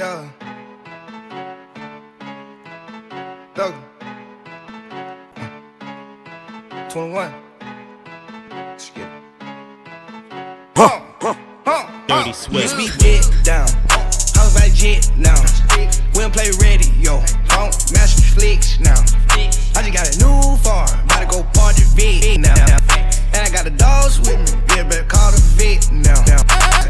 Yeah. Doug. 21. Let's get it. Huh, huh, huh, Dirty huh. Swift. Used to be dead down. Jet now. We don't play radio. Don't the flicks now. I just got a new farm. About to go party vid now. And I got the dogs with me. Yeah, better call the vet now.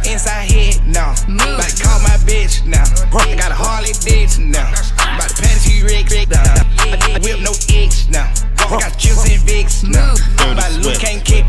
Inside head now. About to call my bitch now. I got a Harley Davidson now. About to pat T-Rex now. I whip no X now. I got chips and Vicks now. I'm about to look, can't kick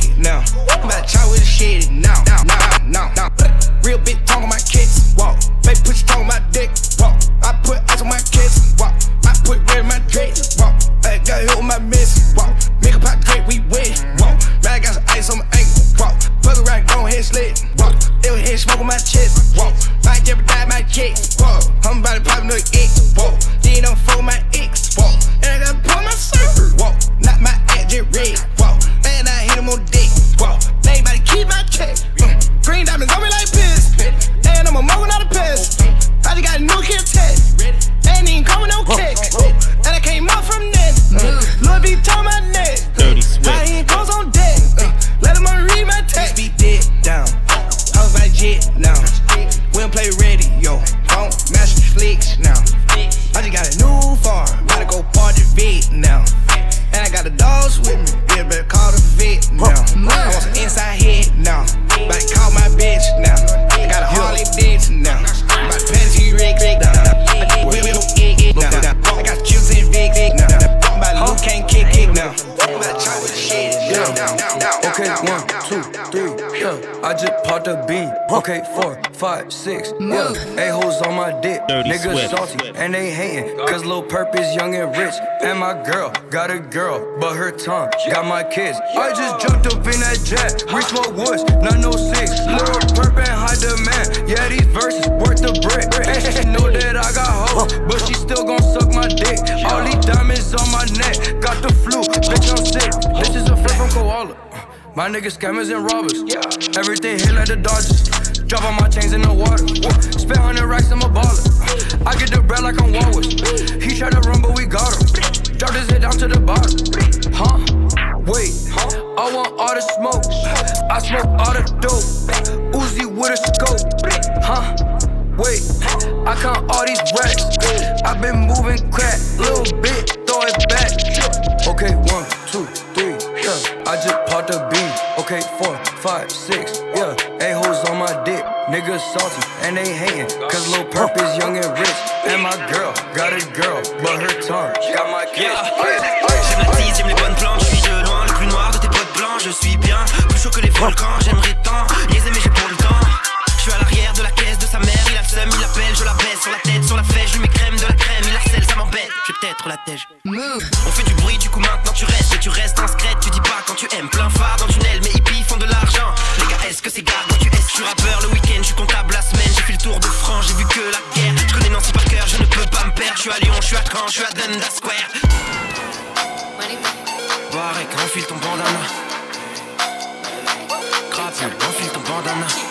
I just popped a bean. Okay, four, five, six, yeah. A-hoes on my dick. Dirty Niggas Swift. salty and they hating. Cause Lil Perp is young and rich. And my girl got a girl, but her tongue got my kids. I just jumped up in that jet. We smoke woods, not no six. Lil Perp and high demand. Yeah, these verses worth the brick. And she know that I got hoes, but she still gon' suck my dick. All these diamonds on my neck. Got the flu, bitch, I'm sick. This is a friend from Koala. My niggas scammers and robbers. Yeah. Everything hit like the Dodgers. Drop all my chains in the water. Spend hundred racks, I'm a baller. I get the bread like I'm Walrus. He tried to run, but we got him. Drop his head down to the bottom. Huh? Wait, I want all the smoke. I smoke all the dope. Uzi with a scope. Huh? Wait, I count all these racks. i been moving crack, little bit, throw it back. Okay, one, two, three, yeah. I just popped a Okay, four, five, six, yeah. A-hoes on my dick, niggas salty and they hating. Cause Lil Perp is young and rich. And my girl got a girl, but her tongue got my kids. J'aime la tease, j'aime les bonnes plantes, je suis de loin le plus noir de tes potes blancs, je suis bien plus chaud que les volcans, j'aimerais tant niaiser mais j'ai pas le temps. Je suis à l'arrière de la caisse de sa mère, il a il appelle, je la baisse sur la tête, sur la fesse, je lui mets crème de la crème, il harcèle, ça m'embête, je vais peut-être la tège. On fait du bruit, du coup maintenant tu restes, mais tu restes discrète, tu dis pas quand tu aimes, plein phare dans le tunnel, mais hippies font de l'argent. Les gars, est-ce que c'est gars quand tu es Je suis rappeur le week-end, je suis comptable la semaine, j'ai fait le tour de France, j'ai vu que la guerre. Je connais Nancy par cœur, je ne peux pas me perdre, je suis à Lyon, je suis à Caen, je suis à Dundas Square. Enfile ton bandana. Crapule, enfile ton bandana.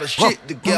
got a shit get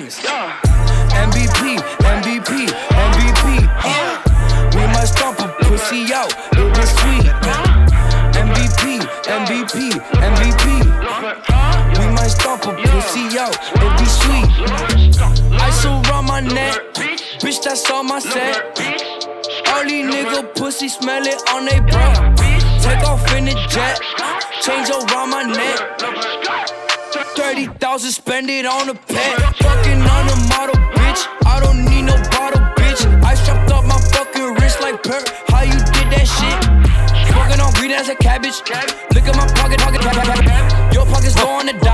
things. Yeah. thousand, spend it on a pet. Fucking on a model, bitch. I don't need no bottle, bitch. I strapped up my fucking wrist like perk. How you did that shit? Fucking on green as a cabbage. Look at my pocket, pocket, pocket, pocket. Your pocket's going to die.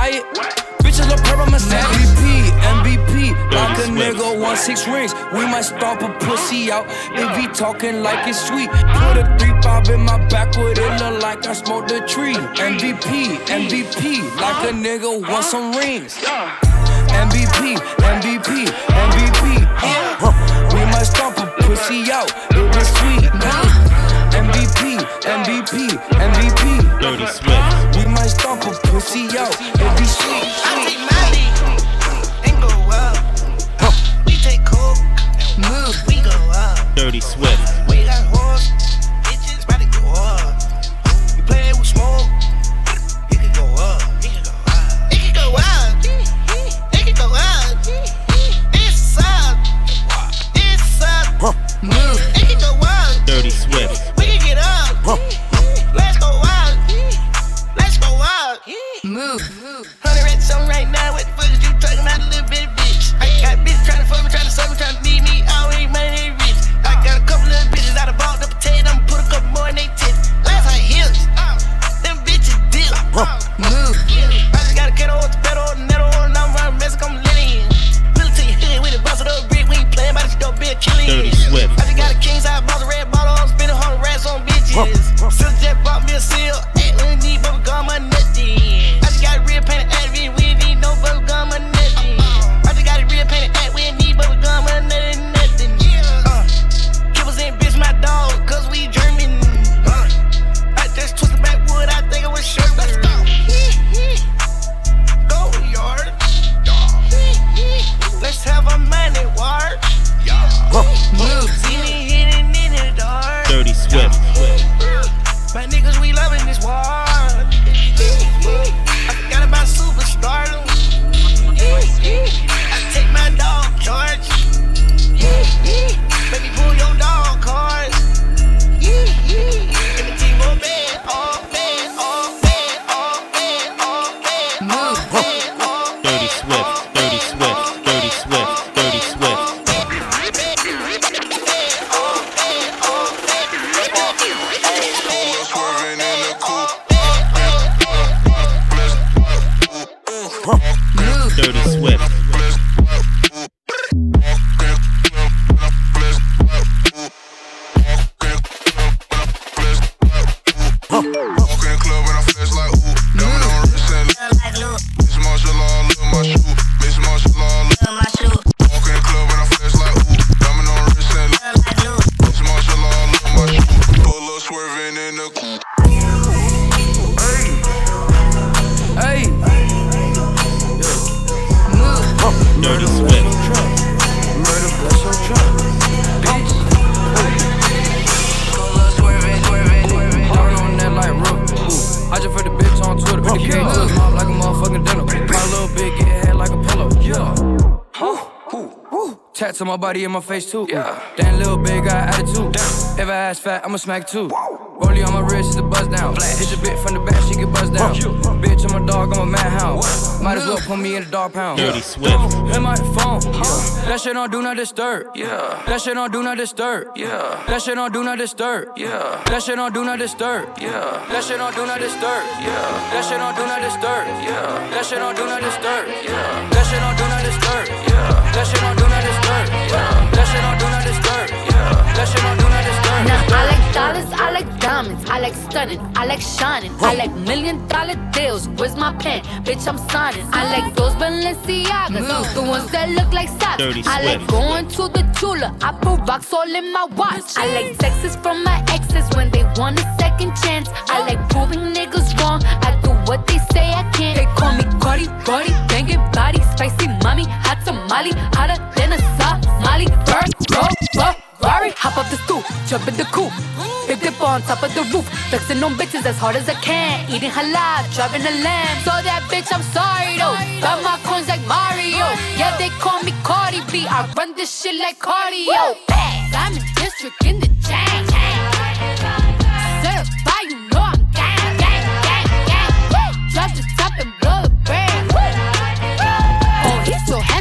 got six rings. We might stomp a pussy out. They be talking like it's sweet. Put a three five in my backwood. It look like I smoked a tree. MVP, MVP. Like a nigga want some rings. MVP, MVP, MVP. We might stomp a pussy out. It was sweet. MVP, MVP, MVP. Dirty Swift. We might stomp a pussy out. It be sweet. sweet. Dirty Swift. Tats on my body and my face too. Yeah. Damn little bitch got attitude. If I ass fat, I'ma smack too. Rollie on my wrist is a buzz down. Hit your bitch from the back, she get buzzed down. Bitch, I'm a dog, I'm a madhound. Might as well put me in a dog pound. Dirty Swift. In my phone, yeah. That shit on do not disturb, yeah. That shit on do not disturb, yeah. That shit on do not disturb, yeah. That shit on do not disturb, yeah. That shit on do not disturb, yeah. That shit on do not disturb, yeah. That shit on do not disturb, yeah. That shit on do not disturb, yeah. That shit on That shit on do not disturb, yeah. That shit on do not disturb. Now I like dollars, I like diamonds, I like stunning, I like shining, I like million dollar deals. Where's my pen? Bitch, I'm signing. I like those Balenciagas, the ones that look like socks. I like going to the Tula. I put rocks all in my watch. I like texts from my exes when they want a second chance. I like proving niggas wrong. I do what they say I can't. They call me Cardi, Cardi, banging body, spicy mommy, hot tamale, hotter than a Somali. Bird, go, Ferrari, hop up the stoop, jump in the coupe. Big dip on top of the roof, flexing on bitches as hard as I can. Eating halal, driving a lamb. So that bitch, I'm sorry though. Got my coins like Mario. Yeah, they call me Cardi B. I run this shit like cardio. Diamond District in the chain.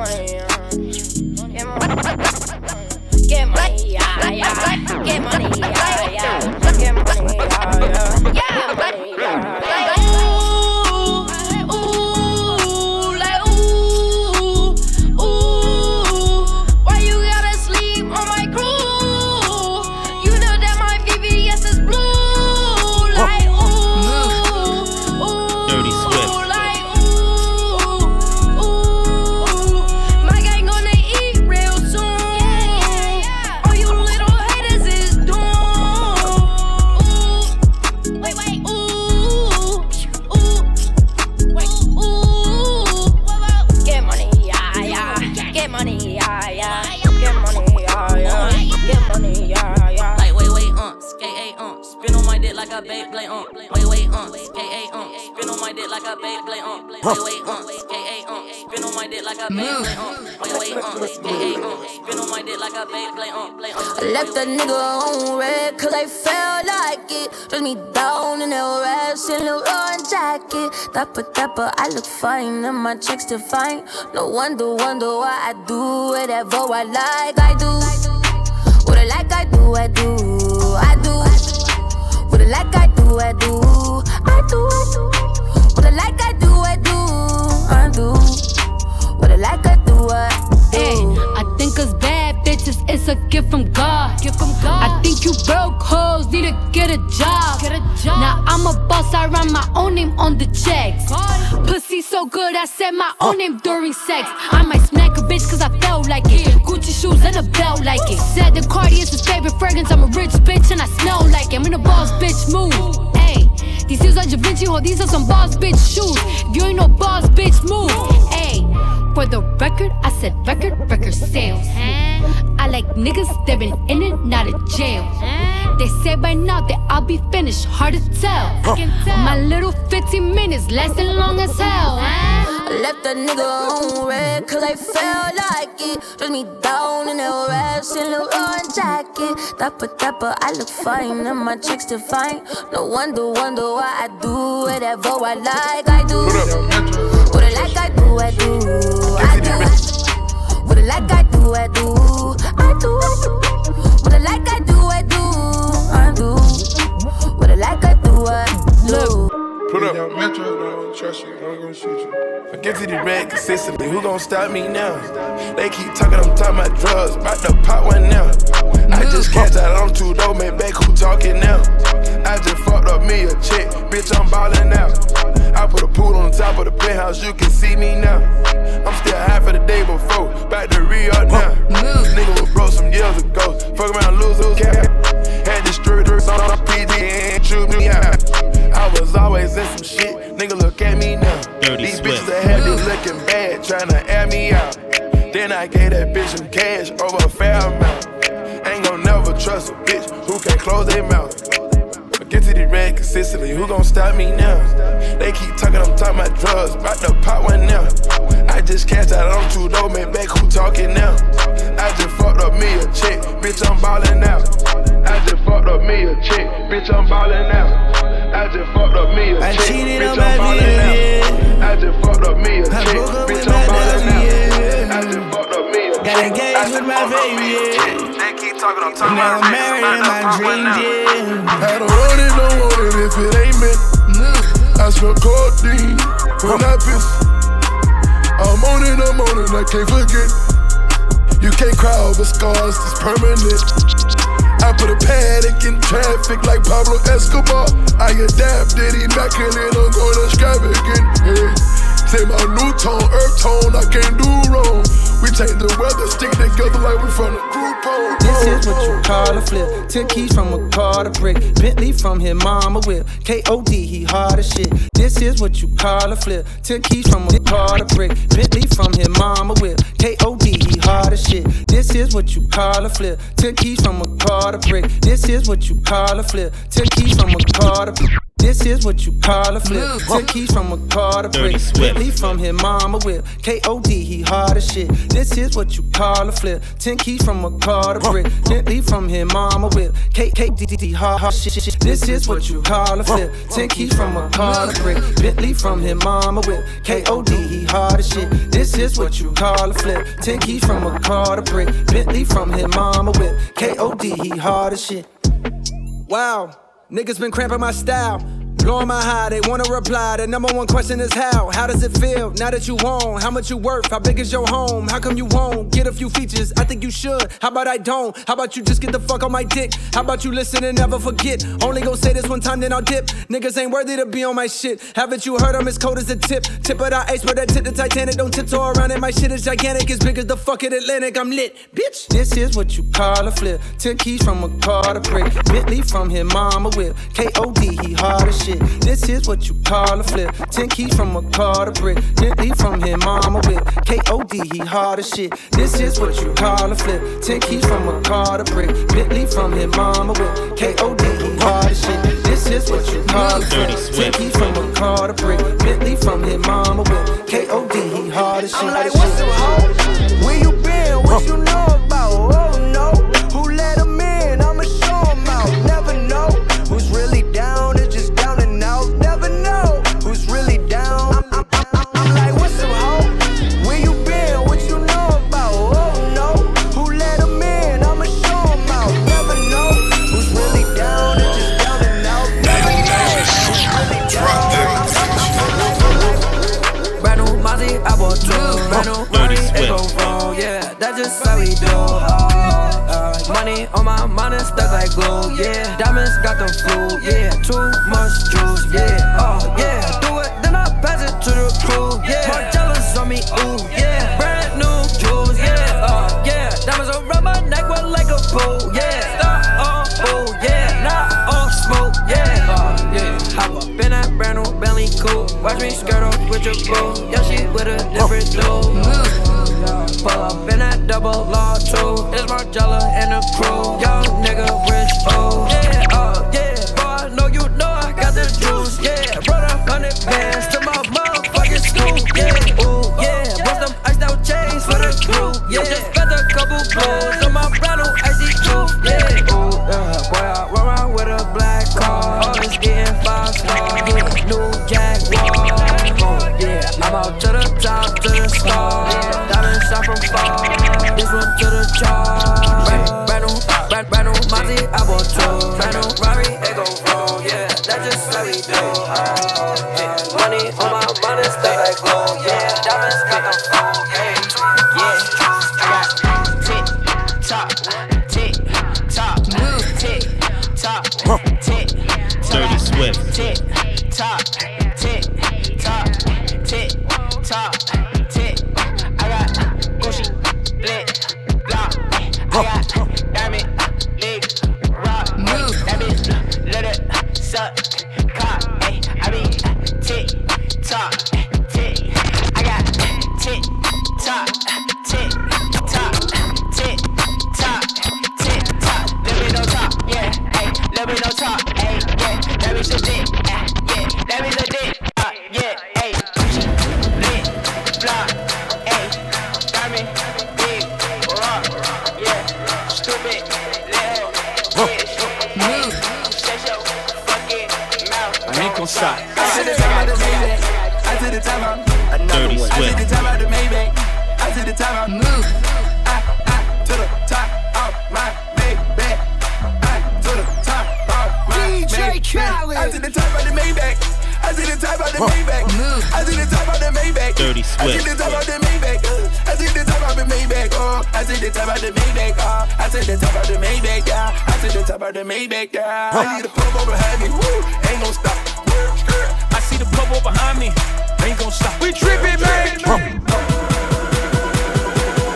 money, get money, get money, get money, yeah, yeah, Dapper, dapper, I look fine and my chicks define. No wonder, wonder why I do whatever I like. I do. What I like, I do, I do. I do. What I like, I do, I do. I do, I do. What I like, I do, I do. I do. What I like, I do, I do. Hey, I think us bad bitches, it's a gift from God. Gift from God. I think you broke hoes need to get a job. Get a job. Now I'm a boss, I run my own name on the checks. Pussy so good, I said my own name during sex. I might smack a bitch cause I felt like it. Gucci shoes and a belt like it. Said the Cardi is his favorite fragrance. I'm a rich bitch and I smell like it. I'm in a boss bitch move. These shoes are Da Vinci, ho, these are some boss bitch shoes. If you ain't no boss bitch move. Hey, for the record, I said record, record sales. I like niggas that been in and out of jail. They say by now that I'll be finished, hard to tell. My little 15 minutes lasting long as hell. I left that nigga on red cause I felt like it. Dress me down in that rash and Leroy jacket. Dapper, dapper, I look fine and my chicks define. No wonder, wonder why I do whatever I like. I do. What I like, I do, I do. I do. What I like, I do, I do. I do, I do. What I like, I do, I do. I do. What I like, I do, I do. Put up. Metro, don't trust you. I'm gonna shoot you. I get to the red consistently. Who gon' stop me now? They keep talking, I'm talking about drugs. About to pop one now. I just catch out on two dope, man. Back who talking now? I just fucked up me a chick. Bitch, I'm ballin' out. I put a pool on top of the penthouse. You can see me now. I'm still high for the day before. Back to re up now. Nigga was broke some years ago. Fuck around, lose, lose, cap. Had distributors on the PD and shoot me out. I was always in some shit. Nigga, look at me now. Dirty These bitches that had me looking bad, tryna air me out. Then I gave that bitch some cash over a fair amount. Ain't gon' never trust a bitch who can't close their mouth. Get to the red consistently, who gon' stop me now? They keep talking, I'm talking about drugs, about to pop one now. I just cashed out on two dope, man, back who talking now? I just fucked up me a chick, bitch, I'm ballin' out. I just fucked up me a chick, bitch, I'm ballin' out. I just fucked up me a chick, bitch, I'm ballin' out. I just fucked up me a chick, bitch, I'm ballin' out. I just fucked up me a Got chick, engaged I with just my fucked up baby, me a yeah. Chick. They keep talking, I'm talking Now I'm married in my dreams, yeah. I don't want it, don't want it if it ain't meant. I smell codeine when I piss. I'm on it, I'm on it, I can't forget. You can't cry over scars, it's permanent. I put a panic in traffic like Pablo Escobar. I adapted, immaculate, I'm going extravagant. Hey. Say my new tone, earth tone, I can't do wrong. We take the weather, stick together like we from the group home. This is what you call a flip. Ten keys from a car to brick. Bentley from his mama whip. K.O.D. he hard as shit. This is what you call a flip. Ten keys from a car to brick. Bentley from his mama whip. K.O.D. he hard as shit. This is what you call a flip. Ten keys from a car to brick. This is what you call a flip. Ten keys from a car to brick. This is what you call a flip. Ten keys from a car to brick. Swift. Bentley from his mama whip. K.O.D. he hard as shit. This is what you call a flip. Ten keys from a car to brick. Bentley from his mama whip. K K D D D hard hard shit. shit. This is what you call a flip. Ten keys from a car to brick. Bentley from his mama whip. K.O.D. he hard as shit. This is what you call a flip. Ten keys from a car to brick. Bentley from his mama whip. K.O.D. he hard as shit. Wow, niggas been cramping my style. Blowing my high, they wanna reply. The number one question is how? How does it feel now that you own? How much you worth? How big is your home? How come you won't get a few features? I think you should. How about I don't? How about you just get the fuck on my dick? How about you listen and never forget? Only gon' say this one time, then I'll dip. Niggas ain't worthy to be on my shit. Haven't you heard I'm as cold as a tip? Tip of the ice, but that tip the Titanic. Don't tiptoe around it. My shit is gigantic, as big as the fucking Atlantic. I'm lit, bitch. This is what you call a flip. Ten keys from a car to brick. Bentley from his mama whip. K.O.D. he hard as shit. This is what you call a flip. Ten keys from a car to brick. Bentley from his mama whip. K-O-D, he hard as shit. This is what you call a flip. Ten keys from a car to brick. Bentley from his mama whip. K-O-D, he hard as shit. This is what you call a Dirty flip. Ten keys from a car to brick. Bentley from his mama whip. K-O-D, he hard as shit. I'm like, what's up, ho? Where you been? What you know about? Oh do. Uh, uh, money on my mind and stuck like glue. Yeah, diamonds got the flu. Yeah, too much juice. Yeah, oh yeah, do it, then I pass it to the crew. Yeah, Margielas on me. Ooh, yeah, brand new jewels. Yeah, uh, yeah, diamonds around my neck, what like a pool. Yeah, stop on ooh, yeah, not on smoke. Yeah, uh, yeah, hop up in that brand new Bentley coupe. Watch me skirt off with your boo. Yeah, she with a different dude. Pull up in that double law too. It's Margiela and the crew. Young nigga rich, Oh, I to the top of the Maybach. Oh, I to the top of the Maybach. Yeah, I to the top of the Maybach. Yeah, I need to pull over behind me. Woo, ain't gon' stop. I see the bubble behind me. Ain't gon' stop. We trippin', man.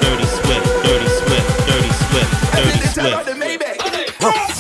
Dirty Swift. Dirty Swift. Dirty Swift. Dirty Swift.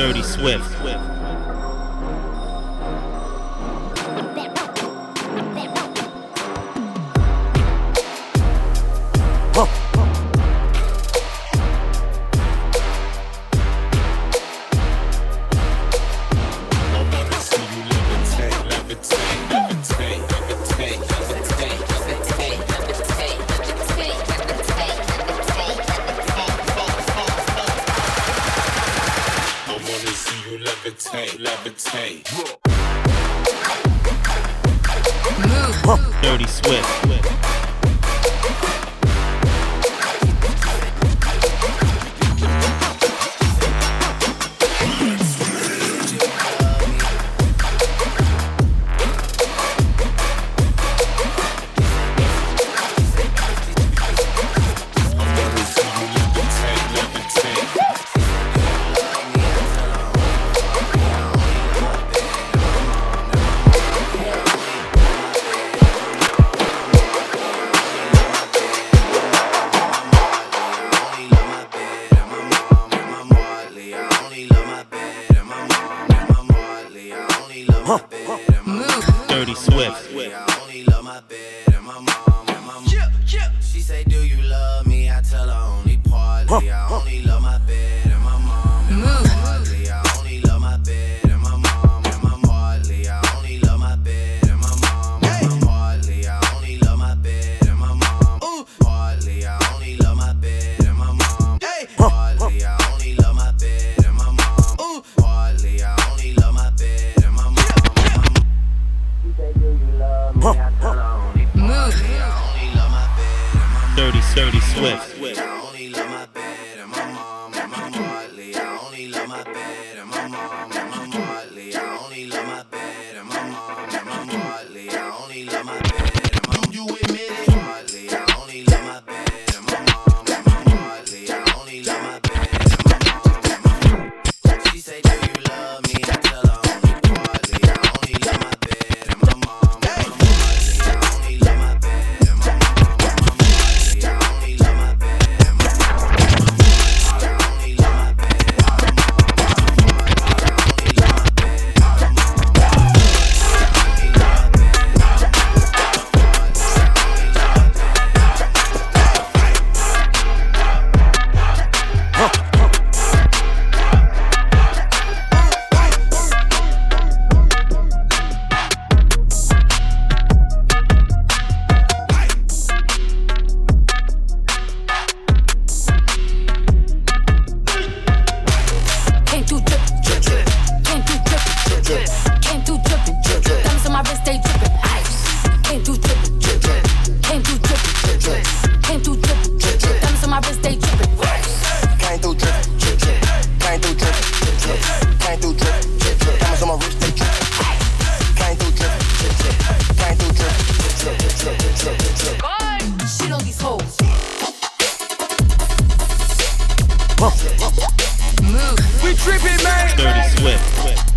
Dirty Swift. Swift. Move. We tripping, man. Dirty Swift.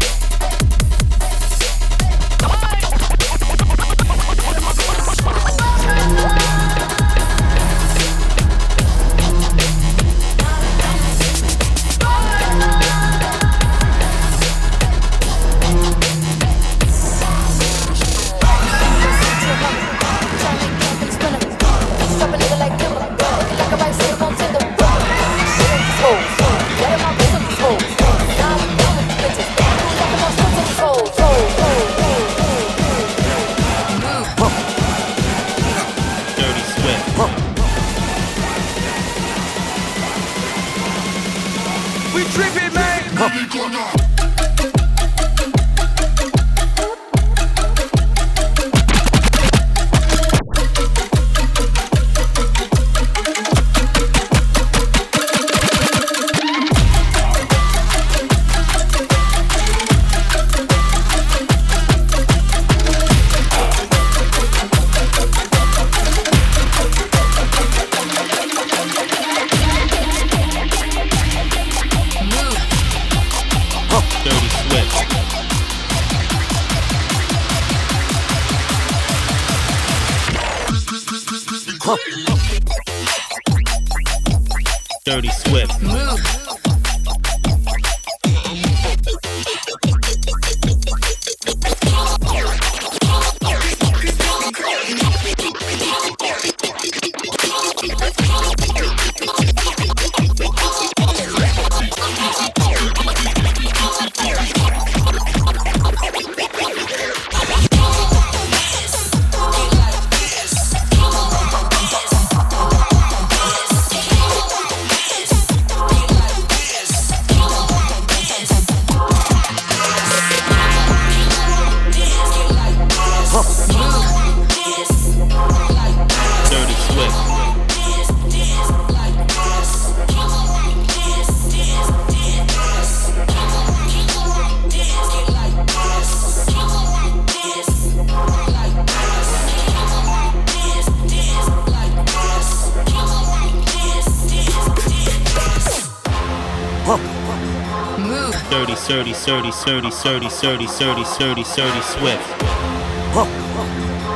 Surdy, Surdy, Surdy, Surdy, Surdy, Surdy, Surdy, Surdy Swift.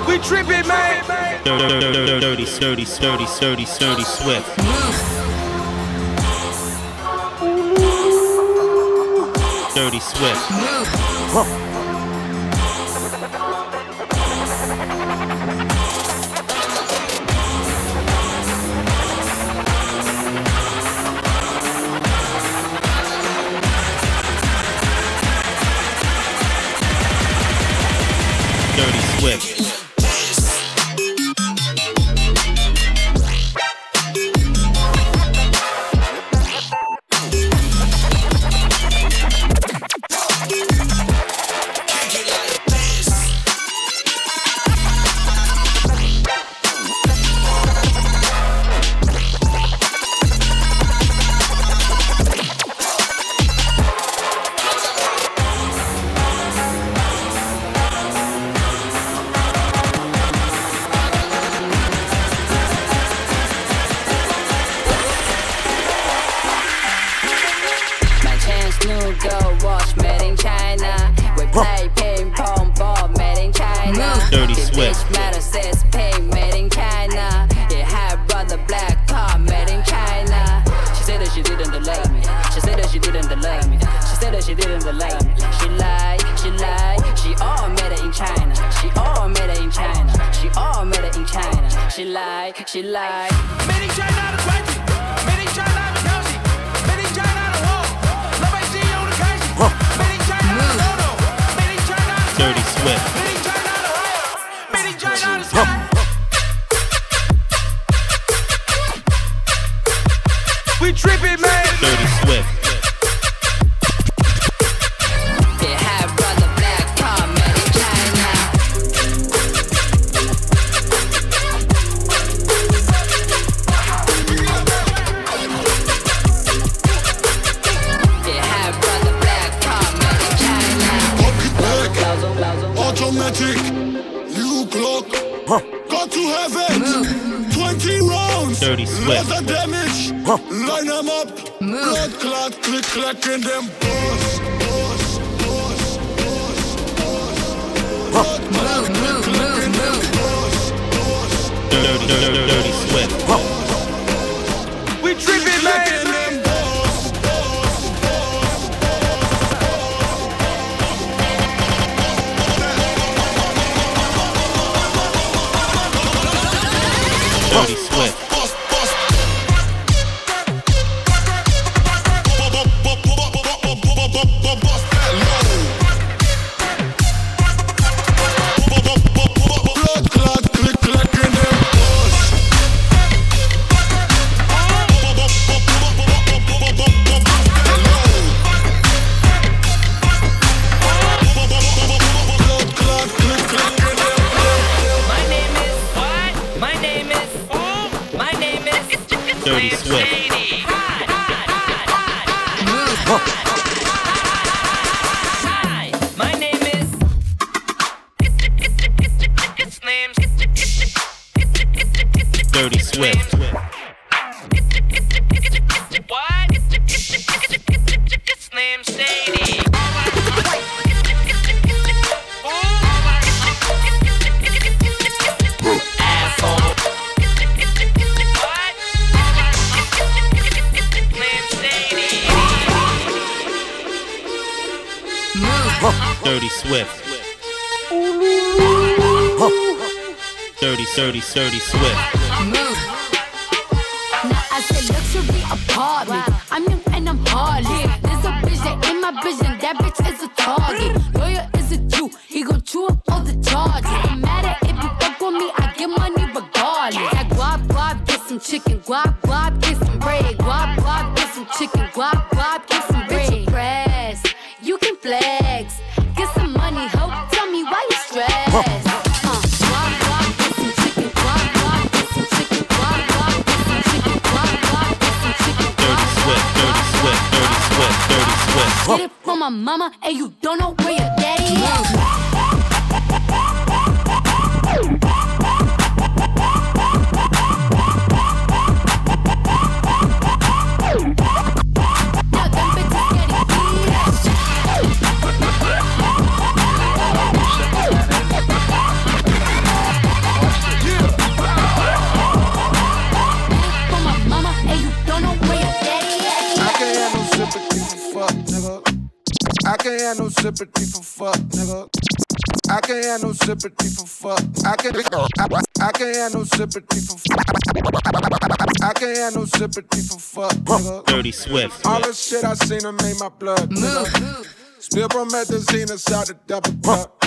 We tripping, man. Dirty, Surdy, Surdy, Surdy, Surdy Swift. Dirty Swift. like. Dirty, Swift. And you don't know where your daddy is. Have no sympathy for fuck, nigga. I can't have no sympathy for fuck. I can't. I, I can't have no sympathy for fuck. I can't have no sympathy for fuck, nigga. Dirty Swift. All the shit I seen her made my blood nigga. Spill promethazine inside the double cup.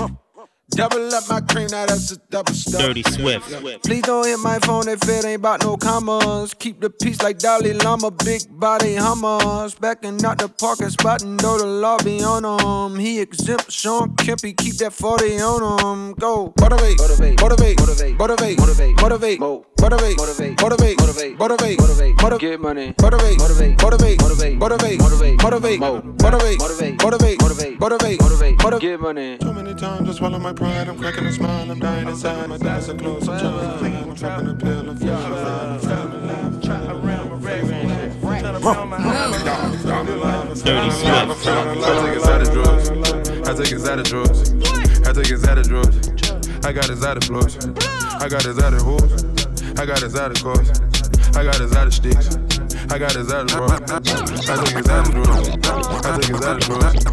Double up my cream, now that's a double stuff. Dirty Swift. Please don't hit my phone if it ain't about no commas. Keep the peace like Dalai Lama, big body hummers. Backing out the parking spot and know the law be on him. He exempt Sean Kempy, keep that 40 on him. Go. Motivate, motivate, motivate, motivate, motivate, motivate, motivate, motivate, motivate, motivate, motivate, motivate, motivate, motivate, get money, motivate, motivate, motivate, motivate, motivate, motivate, motivate, motivate, motivate, motivate, motivate, motivate, motivate, motivate, get money. Too many times I swallow my pride. I'm cracking a smile. I'm dying inside. My thighs are close. I'm trying to fly. I'm trapping a pill. I'm feeling alive. I'm feeling Dirty Swift. I take his out of drawers. I take his out of drawers. I take his out of drawers. I got his out of floors. I got his out of hoes. I got his out of cars. I got his out of sticks. I got his out of drawers. I take his out of drawers. I take his out of drawers.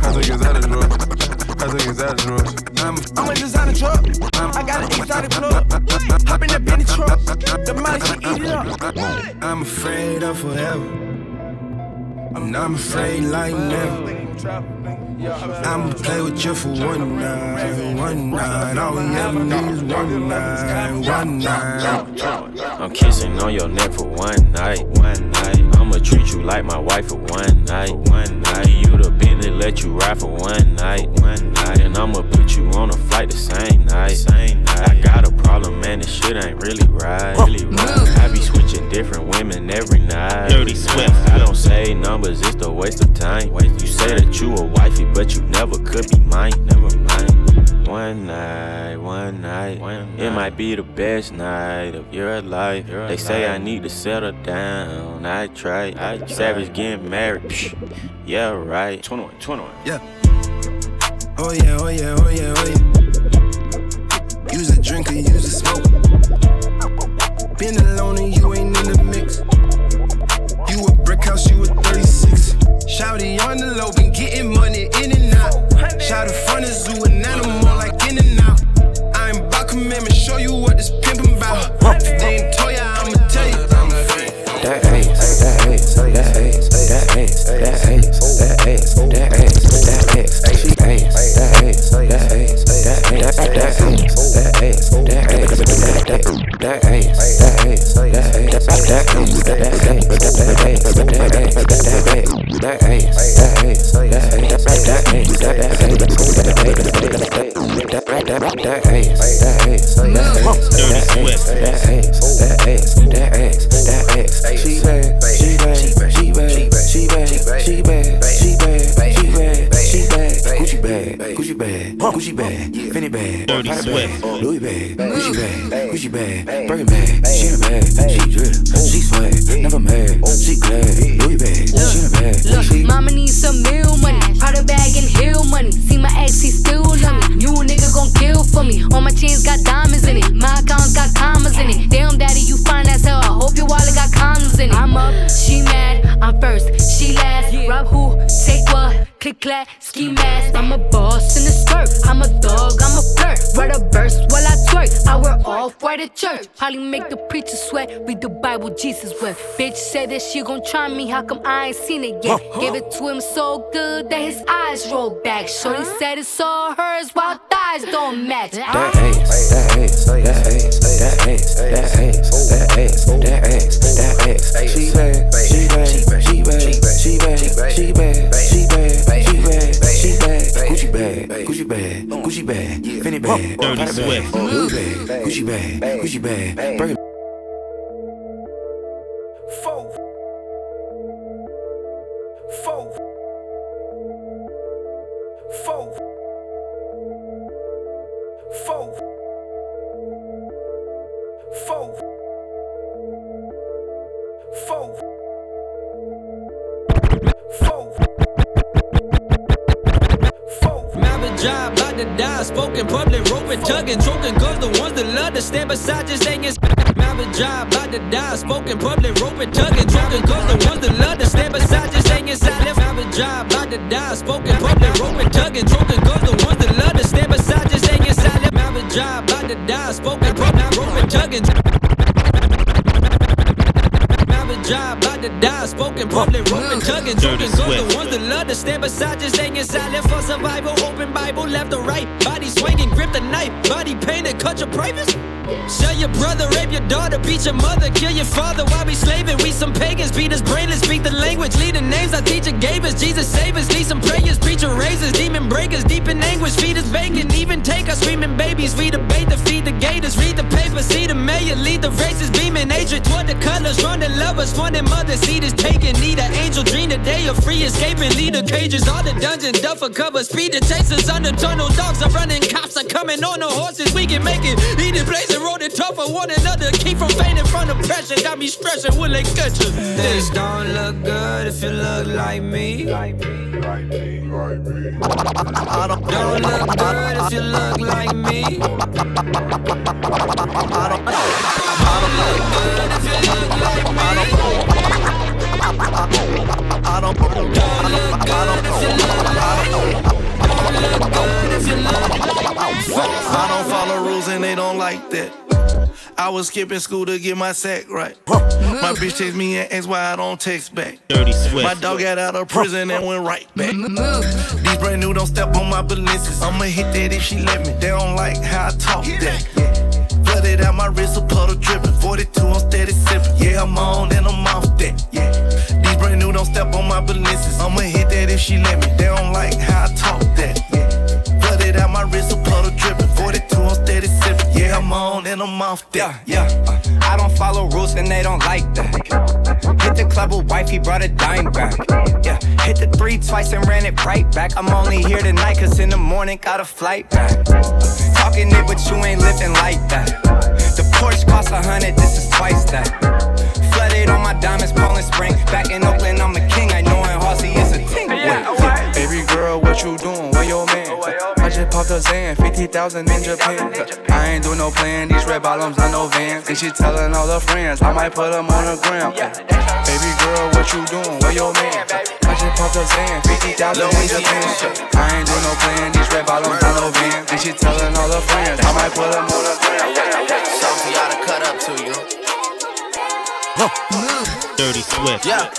I take his out of drawers. I take his out of drawers. Um, I'm a designer truck. Um, I got an exotic plug. Hop in that Benny truck. The money she eat it up. I'm afraid of forever. I'm not afraid like never. I'ma play with you for one night, one night. All we ever need is one night, one night. I'm kissing on your neck for one night, one night. I'ma treat you like my wife for one night, one night. You the Bentley, let you ride for one night, one night. And I'ma put you on a flight the same night, same night. I got a problem, man, this shit ain't really right, really right. I be switching different women every night. Dirty Swift. I don't say numbers, it's a waste of time. You say that you a wifey, but you never could be mine, never mind. One night, one night, it might be the best night of your life. they say I need to settle down. I try. Savage getting married. Psh, yeah, right. 21, 21. Yeah. Oh yeah, oh yeah, oh yeah, oh yeah. Use a drinker, use a smoke. Been alone and you ain't in the mix. You a house, you a 36. Shouty on the low, been getting money in and out. Shout front of zoo, an animal like in and out. I'm about commitment, show you what this pimpin' about. If they ain't told ya, I'ma tell you. I'm afraid. That ass, that ass, that ass, that ass, that ass, that ass, that ass, that ass, she ass, that ass, that ass, that ass, that ass, that ass, that ass, that ass, that ass, that ass, that ass, that ass, that ass, that ass, that ass, that ass, that ass, that ass, that ass, she bad, Mm. bag, Dirty Prada Swift. bag, Louis bag, Gucci bag, Gucci bag, Birkin bag, she in a bag, she drip, she swag, never mad, she glad, Louis bag, she in a bag, Look, mama needs some meal money. Prada bag and heel money. See my ex, he still love me. You a nigga gon' kill for me. All my chains got diamonds in it. My accounts got commas in it. Damn, daddy, you fine as hell. I hope your wallet got condoms in it. I'm up, she mad. I'm first, she last. Rob who, take what? click clack, ski mask. I'm a boss in a skirt, I'm a dog, I'm a flirt. Write a verse while I twerk, I wear off white at church. Holly make the preacher sweat, read the Bible Jesus wept. Bitch said that she gon' try me, how come I ain't seen it yet? Gave it to him so good that his eyes rolled back. Shorty said it's all hers while thighs don't match. That ass, that ass, that ass, that ass, that ass, that ass, that ass, that ass. She bad, she bad, she bad, she bad, she bad, she bad bag, Gucci bag, mm. Gucci bag, Fendi bag, Dirty Swift. bag, Louis bag, Gucci bag, Gucci bag, Birkin Four. Four. Marriage job, about to die. Spoken public, roping, tugging, choking. Cause the ones that love to stand beside just ain't as. Marriage job, about to die. Spoken public, roping, tugging, choking. Cause the ones that love to stand beside just ain't inside. If marriage job, about to die. Spoken public, roping, tugging, choking. Cause the ones that love to stand beside just ain't inside. Marriage job, about to die. Spoken public, roping, tugging. Marriage to die. Spoken public, roping, tugging, choking. Cause the ones that love to stand beside just ain't inside. Left for survival, open Bible, left or right. Body swinging, grip the knife. Body painted, cut your privates. Sell your brother, rape your daughter, beat your mother, kill your father while we slaving. We some pagans, beat us brainless, speak the language, lead the names our teacher gave us. Jesus save us, lead some prayers, preacher raises, demon breakers, deep in anguish, feed us bacon, even take us screaming babies. We debate the feed the gators, read the paper, see the mayor, lead the races, beaming hatred toward the colors, run the lovers, one and mother, seed is taken. Need an angel dream the day of free escaping, lead the cages, all the dungeons, duffer cover, speed the chasers, under tunnel dogs are running, cops are coming on the horses, we can make it. The place and roll it tough for one another, keep from fainting from the pressure, got me stressing, will they cut you? This don't look good if you look like me. Don't look good if you look like me. I don't follow rules and they don't like that. I was skipping school to get my sack right. My bitch text me and ask why I don't text back. Dirty Swift. My dog got out of prison and went right back. These brand new don't step on my balances. I'ma hit that if she let me. They don't like how I talk that. Yeah. Flooded out my wrist, a puddle dripping. 42, I'm steady sipping. Yeah, I'm on and I'm off that. Yeah. These brand new don't step on my balances. I'ma hit that if she let me. They don't like how I talk that. Yeah. Flooded out my wrist, a puddle dripping. 42, I'm steady sipping. Yeah, I'm on and I'm off that. Yeah, uh, I don't follow rules and they don't like that. Hit the club with wife, he brought a dime back. Yeah, hit the three twice and ran it right back. I'm only here tonight, cause in the morning got a flight back. Talking it, but you ain't living like that. The Porsche cost a hundred, this is twice that. Flooded on my diamonds, Poland Spring. Back in Oakland, I'm a king. I know in Halsey it's a ting. Baby girl, what you doing? Where your man? I just popped a Xan, 50,000 in Japan. I ain't do no plan, these red bottoms, not no vans. And she telling all her friends, I might put them on the gram. Baby girl, what you doing? Where your man? I just popped a Xan, 50,000 in Japan. I ain't do no plan, these red bottoms, not no vans. And she telling all her friends, I might put them on the gram. Something for y'all to cut up to, you? Dirty Swift. Yeah.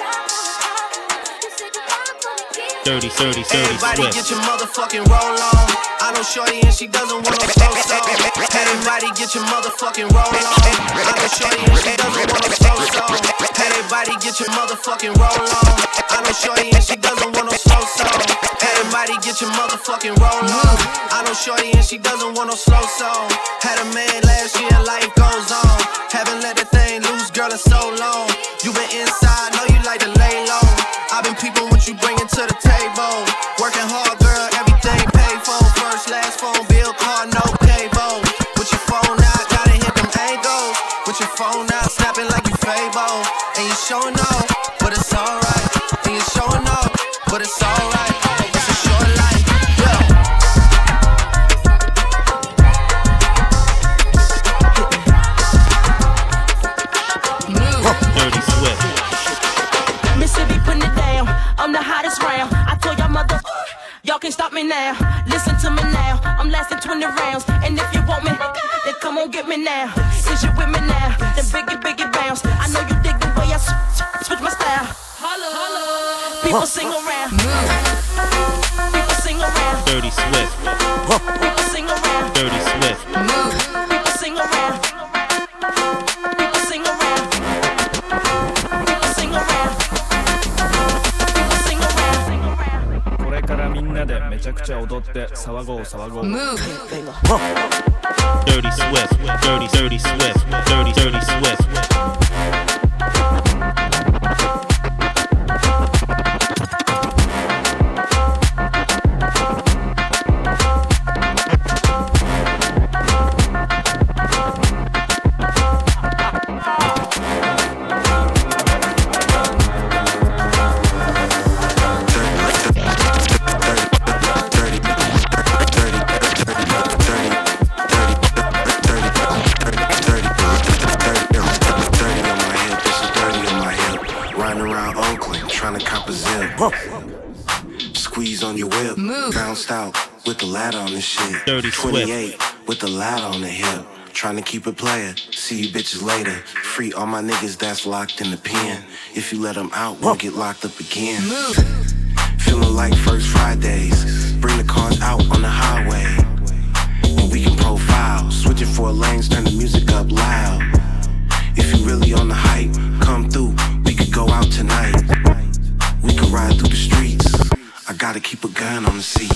Dirty, dirty, dirty Everybody Swift. get your motherfucking roll on. I know Shorty and she doesn't want no slow song. Everybody get your motherfucking roll on. I know Shorty and she doesn't want no slow song. Everybody get your motherfucking roll on. I know Shorty and she doesn't want no slow song. Everybody get your motherfucking roll on. I know Shorty and she doesn't want no slow song. Had a man last year, life goes on. Haven't let that thing loose, girl, in so long. You been inside, know you to the table. Working hard, girl, everything paid for. First, last phone bill, car, no cable. With your phone out, gotta hit them angles. With your phone out, snapping like you Fable. And you showing off, but it's alright. And you showing off, but it's alright. Now. Listen to me now. I'm lasting 20 rounds, and if you want me, then come on get me now. Since you with me now, then biggie, biggie bounce. I know you dig the way I s- s- switch my style. People sing around. People sing around. Dirty Swift. People sing around. Dirty Swift. 踊って騒ごう騒ごう Dirty Swift. Dirty Dirty Swift. Dirty Dirty Swift. Ladder on the hip. Trying to keep it player. See you bitches later. Free all my niggas that's locked in the pen. If you let them out, we'll get locked up again. Feeling like first Fridays. Bring the cars out on the highway. And we can profile. Switching four lanes, turn the music up loud. If you really on the hype, come through. We could go out tonight. We could ride through the gotta keep a gun on the seat.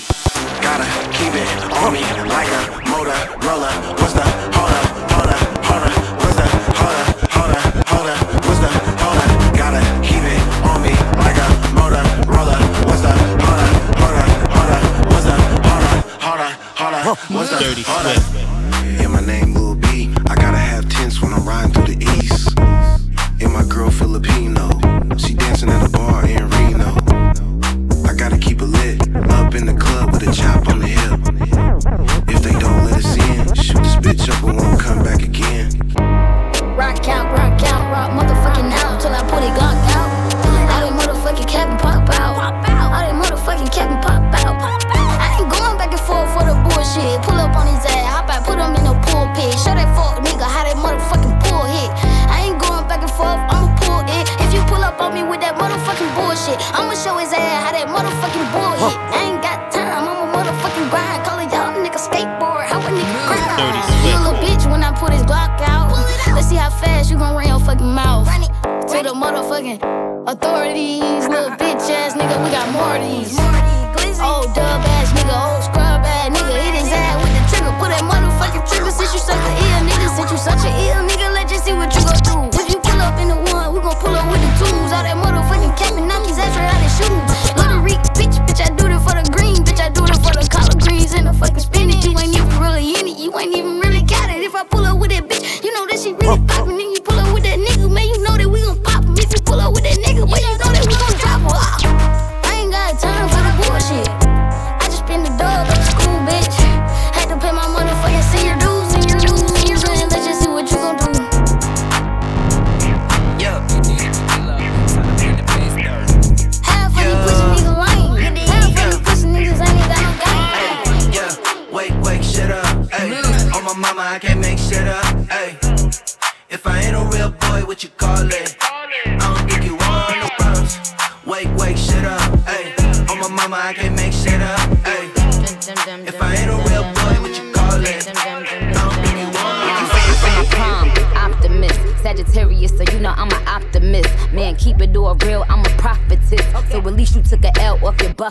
Gotta keep it on me like a Motorola. What's the hold up, hold up, hold up? What's the hold up, hold up, hold up? What's the hold up? Gotta keep it on me like a Motorola. What's the hold up, hold up, hold up? What's the hold up, hold up, hold up? What's the Dirty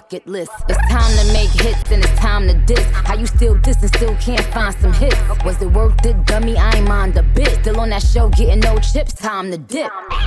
bucket list. It's time to make hits and it's time to diss. How you still diss and still can't find some hits? Was it worth it, dummy? I ain't mind a bit. Still on that show, getting no chips, time to dip. I,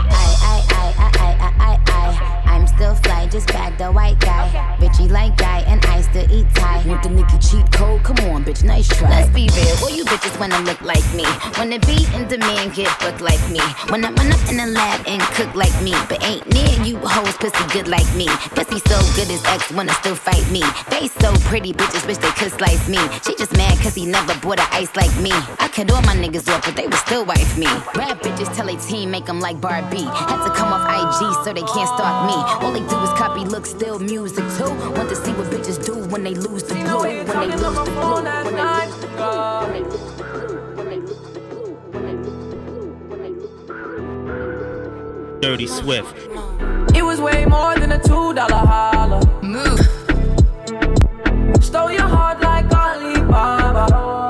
I, I, I, I, I, I, still fly, just bag the white guy. Bitchy like guy, and I still eat Thai. Want the nigga cheat code? Come on, bitch, nice try. Let's be real, all you bitches wanna look like me. Wanna be in demand, get booked like me. Wanna run up in the lab and cook like me. But ain't near you hoes pussy good like me. Pussy so good his ex wanna still fight me. They so pretty, bitches wish they could slice me. She just mad cause he never bought a ice like me. I cut all my niggas off, but they would still wife me. Rap bitches tell a team make them like Barbie. Had to come off IG so they can't stalk me. All all they do is copy looks, still music too. Want to see what bitches do when they lose the blue. When they lose the blue. Dirty Swift. It was way more than a two dollar holler. Move. Stole your heart like Alibaba.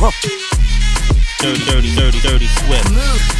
Dirty, dirty, dirty, dirty Swift.